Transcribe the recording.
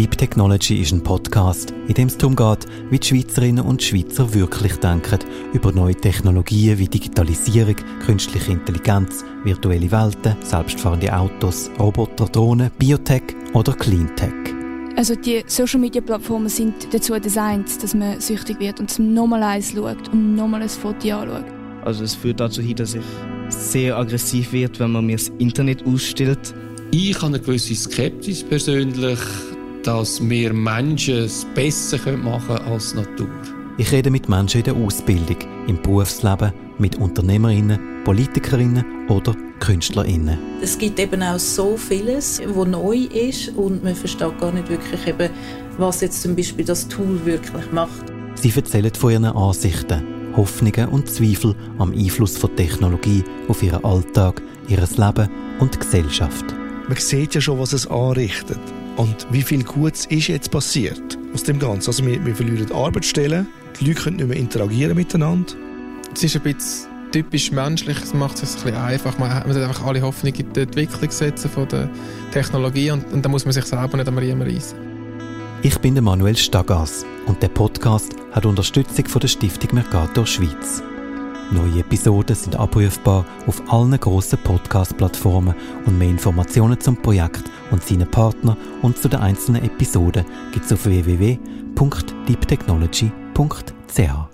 Deep Technology ist ein Podcast, in dem es darum geht, wie die Schweizerinnen und Schweizer wirklich denken über neue Technologien wie Digitalisierung, künstliche Intelligenz, virtuelle Welten, selbstfahrende Autos, Roboter, Drohnen, Biotech oder Cleantech. Also die Social Media Plattformen sind dazu designt, dass man süchtig wird und man nochmal eins schaut und nochmal ein Foto anschaut. Also es führt dazu hin, dass ich sehr aggressiv wird, wenn man mir das Internet ausstellt. Ich habe eine gewisse Skepsis persönlich dass wir Menschen es besser machen können als die Natur. Ich rede mit Menschen in der Ausbildung, im Berufsleben, mit Unternehmerinnen, Politikerinnen oder Künstlerinnen. Es gibt eben auch so vieles, was neu ist und man versteht gar nicht wirklich, eben, was jetzt zum Beispiel das Tool wirklich macht. Sie erzählen von ihren Ansichten, Hoffnungen und Zweifel am Einfluss von Technologie auf ihren Alltag, ihr Leben und die Gesellschaft. Man sieht ja schon, was es anrichtet. Und wie viel Gutes ist jetzt passiert aus dem Ganzen? Also wir, wir verlieren Arbeitsstellen, die Leute können nicht mehr interagieren miteinander. Es ist ein bisschen typisch menschlich, es macht es ein bisschen einfach. Man, man sollte einfach alle Hoffnung in die Entwicklung setzen von der Technologie und, und da muss man sich selber nicht am Riemen reissen. Ich bin der Manuel Stagas und der Podcast hat Unterstützung von der Stiftung Mercator Schweiz. Neue Episoden sind abrufbar auf allen grossen Podcast-Plattformen und mehr Informationen zum Projekt und seinen Partnern und zu den einzelnen Episoden gibt es auf www.deeptechnology.ch.